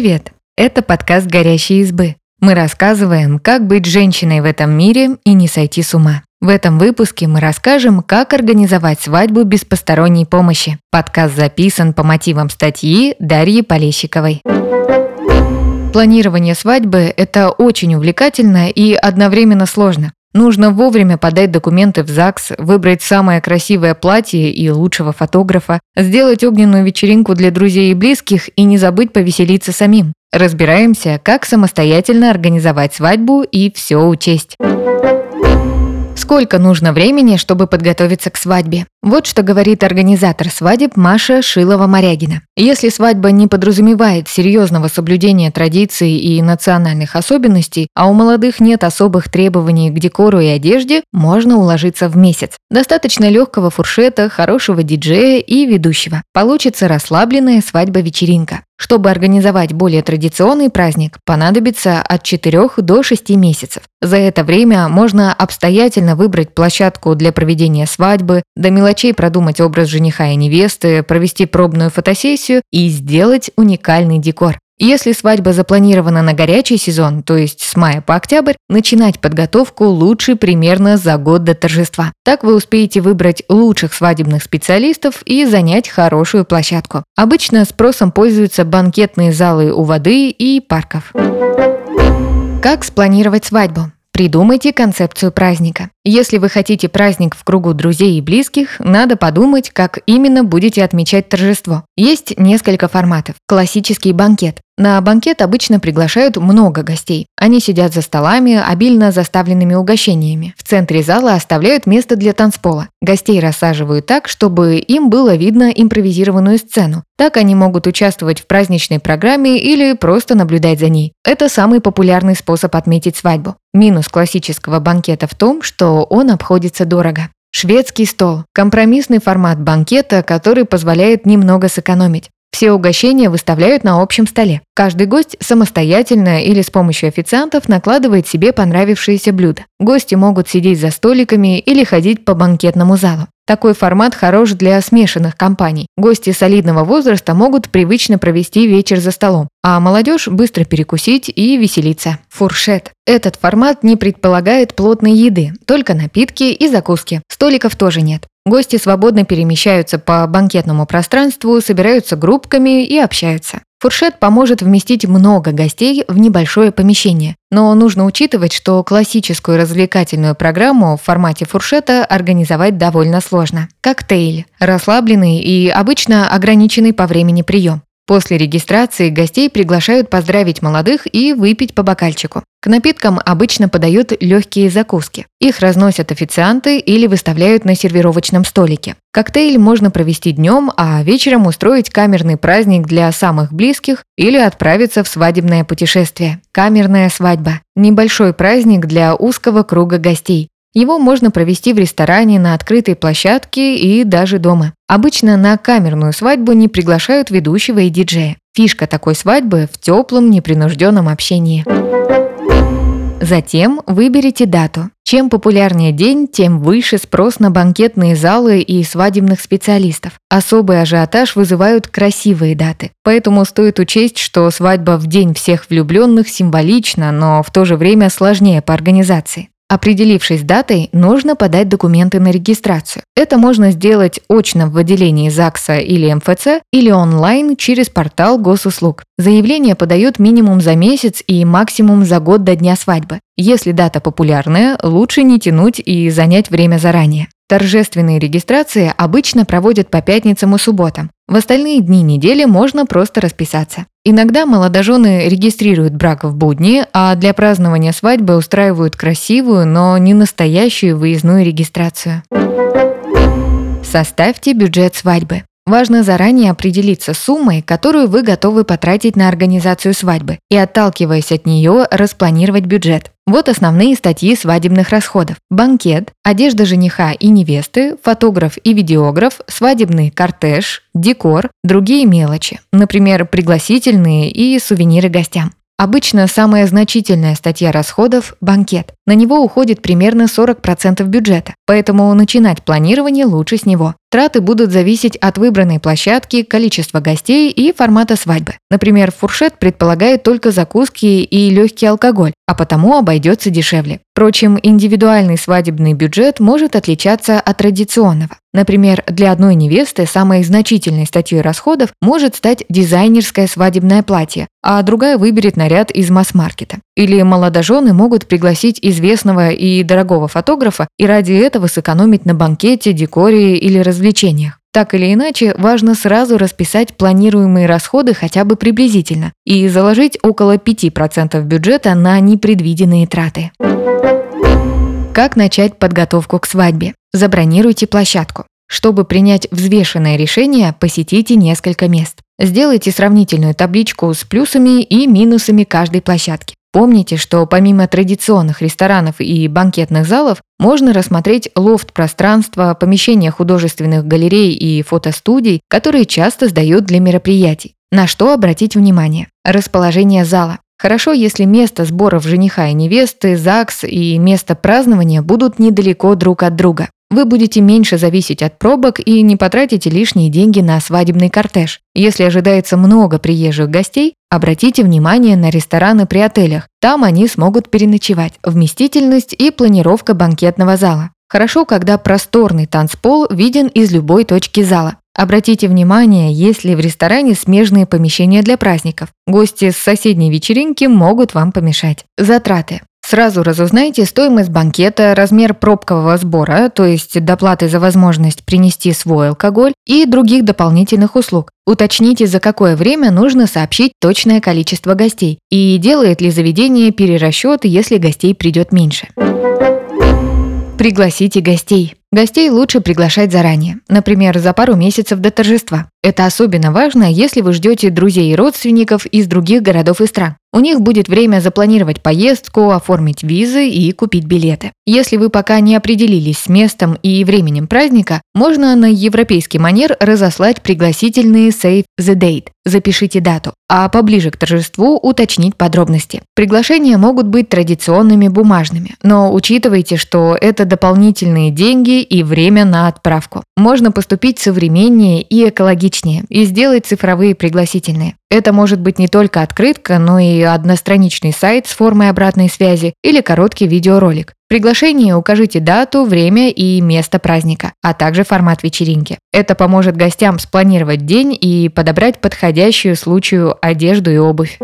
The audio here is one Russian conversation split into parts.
Привет! Это подкаст «Горящие избы». Мы рассказываем, как быть женщиной в этом мире и не сойти с ума. В этом выпуске мы расскажем, как организовать свадьбу без посторонней помощи. Подкаст записан по мотивам статьи Дарьи Полещиковой. Планирование свадьбы – это очень увлекательно и одновременно сложно. Нужно вовремя подать документы в ЗАГС, выбрать самое красивое платье и лучшего фотографа, сделать огненную вечеринку для друзей и близких и не забыть повеселиться самим. Разбираемся, как самостоятельно организовать свадьбу и все учесть. Сколько нужно времени, чтобы подготовиться к свадьбе? Вот что говорит организатор свадеб Маша Шилова-Морягина. Если свадьба не подразумевает серьезного соблюдения традиций и национальных особенностей, а у молодых нет особых требований к декору и одежде, можно уложиться в месяц. Достаточно легкого фуршета, хорошего диджея и ведущего. Получится расслабленная свадьба-вечеринка. Чтобы организовать более традиционный праздник, понадобится от 4 до 6 месяцев. За это время можно обстоятельно выбрать площадку для проведения свадьбы, до мелочей продумать образ жениха и невесты, провести пробную фотосессию и сделать уникальный декор. Если свадьба запланирована на горячий сезон, то есть с мая по октябрь, начинать подготовку лучше примерно за год до торжества. Так вы успеете выбрать лучших свадебных специалистов и занять хорошую площадку. Обычно спросом пользуются банкетные залы у воды и парков. Как спланировать свадьбу? Придумайте концепцию праздника. Если вы хотите праздник в кругу друзей и близких, надо подумать, как именно будете отмечать торжество. Есть несколько форматов. Классический банкет. На банкет обычно приглашают много гостей. Они сидят за столами, обильно заставленными угощениями. В центре зала оставляют место для танцпола. Гостей рассаживают так, чтобы им было видно импровизированную сцену. Так они могут участвовать в праздничной программе или просто наблюдать за ней. Это самый популярный способ отметить свадьбу. Минус классического банкета в том, что он обходится дорого. Шведский стол – компромиссный формат банкета, который позволяет немного сэкономить. Все угощения выставляют на общем столе. Каждый гость самостоятельно или с помощью официантов накладывает себе понравившееся блюдо. Гости могут сидеть за столиками или ходить по банкетному залу. Такой формат хорош для смешанных компаний. Гости солидного возраста могут привычно провести вечер за столом, а молодежь быстро перекусить и веселиться. Фуршет. Этот формат не предполагает плотной еды, только напитки и закуски. Столиков тоже нет. Гости свободно перемещаются по банкетному пространству, собираются группками и общаются. Фуршет поможет вместить много гостей в небольшое помещение, но нужно учитывать, что классическую развлекательную программу в формате фуршета организовать довольно сложно. Коктейль – расслабленный и обычно ограниченный по времени прием. После регистрации гостей приглашают поздравить молодых и выпить по бокальчику. К напиткам обычно подают легкие закуски. Их разносят официанты или выставляют на сервировочном столике. Коктейль можно провести днем, а вечером устроить камерный праздник для самых близких или отправиться в свадебное путешествие. Камерная свадьба – небольшой праздник для узкого круга гостей. Его можно провести в ресторане, на открытой площадке и даже дома. Обычно на камерную свадьбу не приглашают ведущего и диджея. Фишка такой свадьбы в теплом, непринужденном общении. Затем выберите дату. Чем популярнее день, тем выше спрос на банкетные залы и свадебных специалистов. Особый ажиотаж вызывают красивые даты. Поэтому стоит учесть, что свадьба в день всех влюбленных символична, но в то же время сложнее по организации. Определившись датой, нужно подать документы на регистрацию. Это можно сделать очно в отделении ЗАГСа или МФЦ или онлайн через портал госуслуг. Заявление подают минимум за месяц и максимум за год до дня свадьбы. Если дата популярная, лучше не тянуть и занять время заранее. Торжественные регистрации обычно проводят по пятницам и субботам. В остальные дни недели можно просто расписаться. Иногда молодожены регистрируют брак в будни, а для празднования свадьбы устраивают красивую, но не настоящую выездную регистрацию. Составьте бюджет свадьбы. Важно заранее определиться суммой, которую вы готовы потратить на организацию свадьбы, и отталкиваясь от нее, распланировать бюджет. Вот основные статьи свадебных расходов. Банкет, одежда жениха и невесты, фотограф и видеограф, свадебный кортеж, декор, другие мелочи, например, пригласительные и сувениры гостям. Обычно самая значительная статья расходов – банкет. На него уходит примерно 40% бюджета, поэтому начинать планирование лучше с него. Траты будут зависеть от выбранной площадки, количества гостей и формата свадьбы. Например, фуршет предполагает только закуски и легкий алкоголь, а потому обойдется дешевле. Впрочем, индивидуальный свадебный бюджет может отличаться от традиционного. Например, для одной невесты самой значительной статьей расходов может стать дизайнерское свадебное платье, а другая выберет наряд из масс-маркета. Или молодожены могут пригласить известного и дорогого фотографа и ради этого сэкономить на банкете, декоре или развлечениях. Так или иначе, важно сразу расписать планируемые расходы хотя бы приблизительно и заложить около 5% бюджета на непредвиденные траты. Как начать подготовку к свадьбе? Забронируйте площадку. Чтобы принять взвешенное решение, посетите несколько мест. Сделайте сравнительную табличку с плюсами и минусами каждой площадки. Помните, что помимо традиционных ресторанов и банкетных залов, можно рассмотреть лофт-пространство, помещения художественных галерей и фотостудий, которые часто сдают для мероприятий. На что обратить внимание? Расположение зала. Хорошо, если место сборов жениха и невесты, ЗАГС и место празднования будут недалеко друг от друга. Вы будете меньше зависеть от пробок и не потратите лишние деньги на свадебный кортеж. Если ожидается много приезжих гостей, обратите внимание на рестораны при отелях. Там они смогут переночевать. Вместительность и планировка банкетного зала. Хорошо, когда просторный танцпол виден из любой точки зала. Обратите внимание, есть ли в ресторане смежные помещения для праздников. Гости с соседней вечеринки могут вам помешать. Затраты. Сразу разузнайте стоимость банкета, размер пробкового сбора, то есть доплаты за возможность принести свой алкоголь и других дополнительных услуг. Уточните, за какое время нужно сообщить точное количество гостей и делает ли заведение перерасчет, если гостей придет меньше. Пригласите гостей. Гостей лучше приглашать заранее, например, за пару месяцев до торжества. Это особенно важно, если вы ждете друзей и родственников из других городов и стран. У них будет время запланировать поездку, оформить визы и купить билеты. Если вы пока не определились с местом и временем праздника, можно на европейский манер разослать пригласительные Save the Date – запишите дату, а поближе к торжеству уточнить подробности. Приглашения могут быть традиционными бумажными, но учитывайте, что это дополнительные деньги и время на отправку. Можно поступить современнее и экологичнее и сделать цифровые пригласительные. Это может быть не только открытка, но и одностраничный сайт с формой обратной связи или короткий видеоролик. В приглашении укажите дату, время и место праздника, а также формат вечеринки. Это поможет гостям спланировать день и подобрать подходящую случаю одежду и обувь.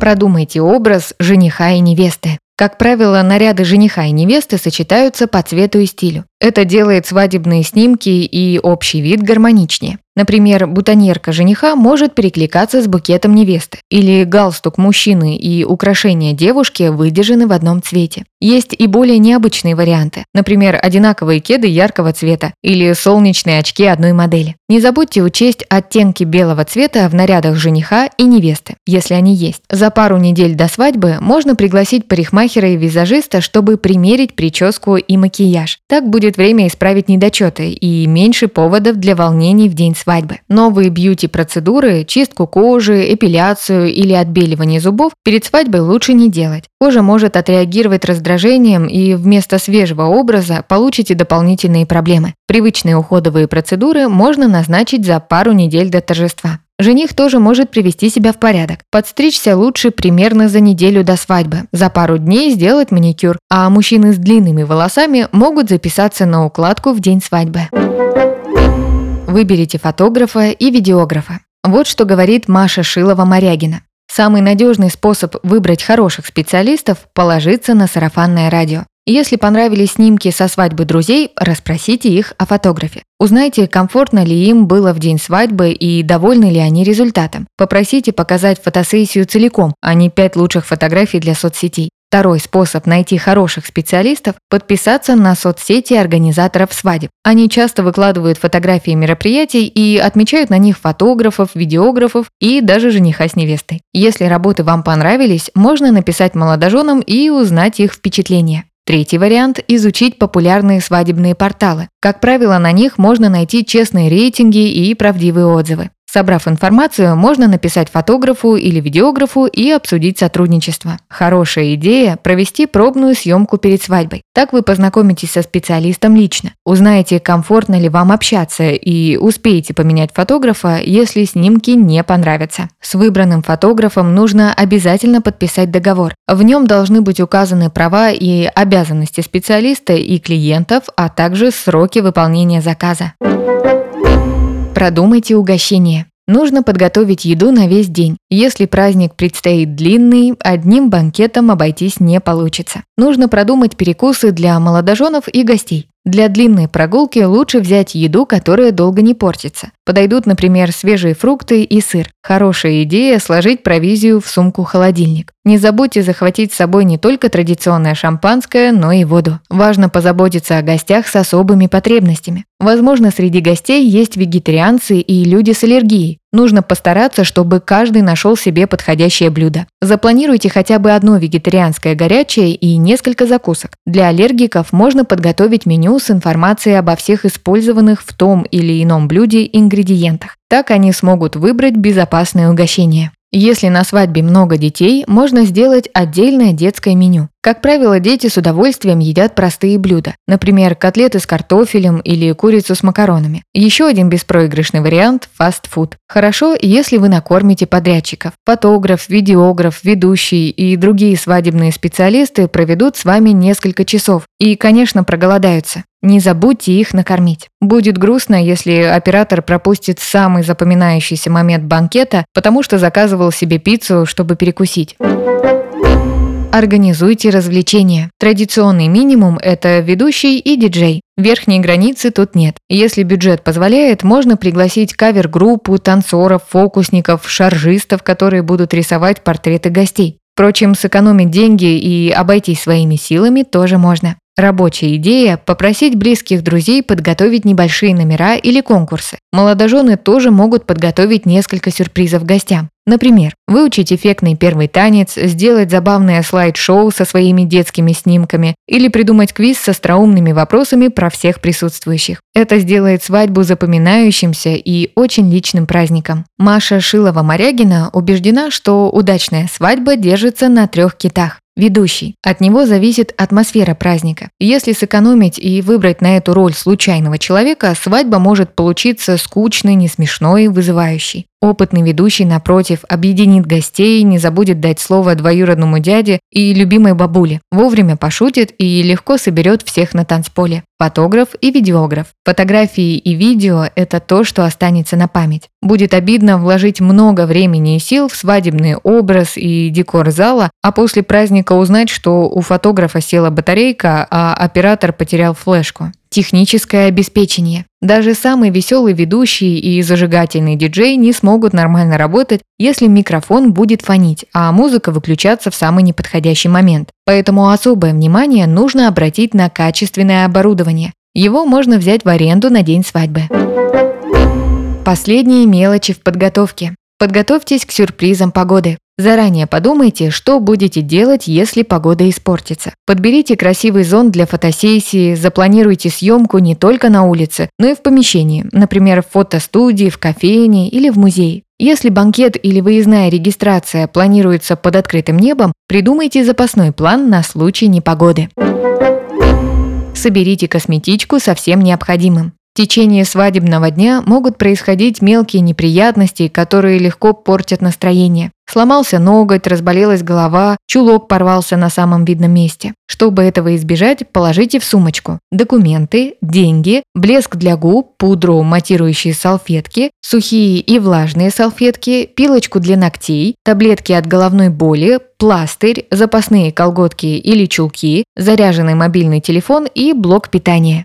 Продумайте образ жениха и невесты. Как правило, наряды жениха и невесты сочетаются по цвету и стилю. Это делает свадебные снимки и общий вид гармоничнее. Например, бутоньерка жениха может перекликаться с букетом невесты, или галстук мужчины и украшения девушки выдержаны в одном цвете. Есть и более необычные варианты, например, одинаковые кеды яркого цвета или солнечные очки одной модели. Не забудьте учесть оттенки белого цвета в нарядах жениха и невесты, если они есть. За пару недель до свадьбы можно пригласить парикмахера и визажиста, чтобы примерить прическу и макияж. Так будет будет время исправить недочеты и меньше поводов для волнений в день свадьбы. Новые бьюти-процедуры, чистку кожи, эпиляцию или отбеливание зубов перед свадьбой лучше не делать. Кожа может отреагировать раздражением и вместо свежего образа получите дополнительные проблемы. Привычные уходовые процедуры можно назначить за пару недель до торжества. Жених тоже может привести себя в порядок. Подстричься лучше примерно за неделю до свадьбы. За пару дней сделать маникюр, а мужчины с длинными волосами могут записаться на укладку в день свадьбы. Выберите фотографа и видеографа. Вот что говорит Маша Шилова-Морягина. Самый надежный способ выбрать хороших специалистов – положиться на сарафанное радио. Если понравились снимки со свадьбы друзей, расспросите их о фотографе. Узнайте, комфортно ли им было в день свадьбы и довольны ли они результатом. Попросите показать фотосессию целиком, а не пять лучших фотографий для соцсетей. Второй способ найти хороших специалистов – подписаться на соцсети организаторов свадеб. Они часто выкладывают фотографии мероприятий и отмечают на них фотографов, видеографов и даже жениха с невестой. Если работы вам понравились, можно написать молодоженам и узнать их впечатления. Третий вариант – изучить популярные свадебные порталы. Как правило, на них можно найти честные рейтинги и правдивые отзывы. Собрав информацию, можно написать фотографу или видеографу и обсудить сотрудничество. Хорошая идея – провести пробную съемку перед свадьбой. Так вы познакомитесь со специалистом лично, узнаете, комфортно ли вам общаться и успеете поменять фотографа, если снимки не понравятся. С выбранным фотографом нужно обязательно подписать договор. В нем должны быть указаны права и обязанности специалиста и клиентов, а также сроки выполнения заказа. Продумайте угощение. Нужно подготовить еду на весь день. Если праздник предстоит длинный, одним банкетом обойтись не получится. Нужно продумать перекусы для молодоженов и гостей. Для длинной прогулки лучше взять еду, которая долго не портится. Подойдут, например, свежие фрукты и сыр. Хорошая идея – сложить провизию в сумку-холодильник. Не забудьте захватить с собой не только традиционное шампанское, но и воду. Важно позаботиться о гостях с особыми потребностями. Возможно, среди гостей есть вегетарианцы и люди с аллергией. Нужно постараться, чтобы каждый нашел себе подходящее блюдо. Запланируйте хотя бы одно вегетарианское горячее и несколько закусок. Для аллергиков можно подготовить меню с информацией обо всех использованных в том или ином блюде ингредиентах. Так они смогут выбрать безопасное угощение. Если на свадьбе много детей, можно сделать отдельное детское меню. Как правило, дети с удовольствием едят простые блюда, например, котлеты с картофелем или курицу с макаронами. Еще один беспроигрышный вариант – фастфуд. Хорошо, если вы накормите подрядчиков. Фотограф, видеограф, ведущий и другие свадебные специалисты проведут с вами несколько часов и, конечно, проголодаются. Не забудьте их накормить. Будет грустно, если оператор пропустит самый запоминающийся момент банкета, потому что заказывал себе пиццу, чтобы перекусить. Организуйте развлечения. Традиционный минимум – это ведущий и диджей. Верхней границы тут нет. Если бюджет позволяет, можно пригласить кавер-группу, танцоров, фокусников, шаржистов, которые будут рисовать портреты гостей. Впрочем, сэкономить деньги и обойтись своими силами тоже можно. Рабочая идея – попросить близких друзей подготовить небольшие номера или конкурсы. Молодожены тоже могут подготовить несколько сюрпризов гостям. Например, выучить эффектный первый танец, сделать забавное слайд-шоу со своими детскими снимками или придумать квиз с остроумными вопросами про всех присутствующих. Это сделает свадьбу запоминающимся и очень личным праздником. Маша Шилова-Морягина убеждена, что удачная свадьба держится на трех китах Ведущий. От него зависит атмосфера праздника. Если сэкономить и выбрать на эту роль случайного человека, свадьба может получиться скучной, несмешной, вызывающей. Опытный ведущий, напротив, объединит гостей, не забудет дать слово двоюродному дяде и любимой бабуле, вовремя пошутит и легко соберет всех на танцполе. Фотограф и видеограф. Фотографии и видео – это то, что останется на память. Будет обидно вложить много времени и сил в свадебный образ и декор зала, а после праздника узнать, что у фотографа села батарейка, а оператор потерял флешку. Техническое обеспечение. Даже самый веселый ведущий и зажигательный диджей не смогут нормально работать, если микрофон будет фонить, а музыка выключаться в самый неподходящий момент. Поэтому особое внимание нужно обратить на качественное оборудование. Его можно взять в аренду на день свадьбы. Последние мелочи в подготовке. Подготовьтесь к сюрпризам погоды. Заранее подумайте, что будете делать, если погода испортится. Подберите красивый зон для фотосессии, запланируйте съемку не только на улице, но и в помещении, например, в фотостудии, в кофейне или в музее. Если банкет или выездная регистрация планируется под открытым небом, придумайте запасной план на случай непогоды. Соберите косметичку со всем необходимым. В течение свадебного дня могут происходить мелкие неприятности, которые легко портят настроение. Сломался ноготь, разболелась голова, чулок порвался на самом видном месте. Чтобы этого избежать, положите в сумочку документы, деньги, блеск для губ, пудру, матирующие салфетки, сухие и влажные салфетки, пилочку для ногтей, таблетки от головной боли, пластырь, запасные колготки или чулки, заряженный мобильный телефон и блок питания.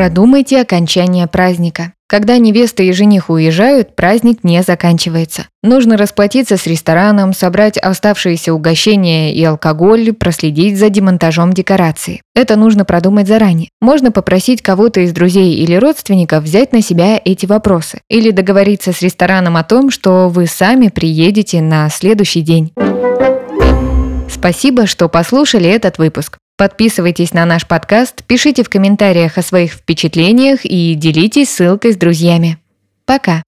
Продумайте окончание праздника. Когда невеста и жених уезжают, праздник не заканчивается. Нужно расплатиться с рестораном, собрать оставшиеся угощения и алкоголь, проследить за демонтажом декорации. Это нужно продумать заранее. Можно попросить кого-то из друзей или родственников взять на себя эти вопросы. Или договориться с рестораном о том, что вы сами приедете на следующий день. Спасибо, что послушали этот выпуск. Подписывайтесь на наш подкаст, пишите в комментариях о своих впечатлениях и делитесь ссылкой с друзьями. Пока!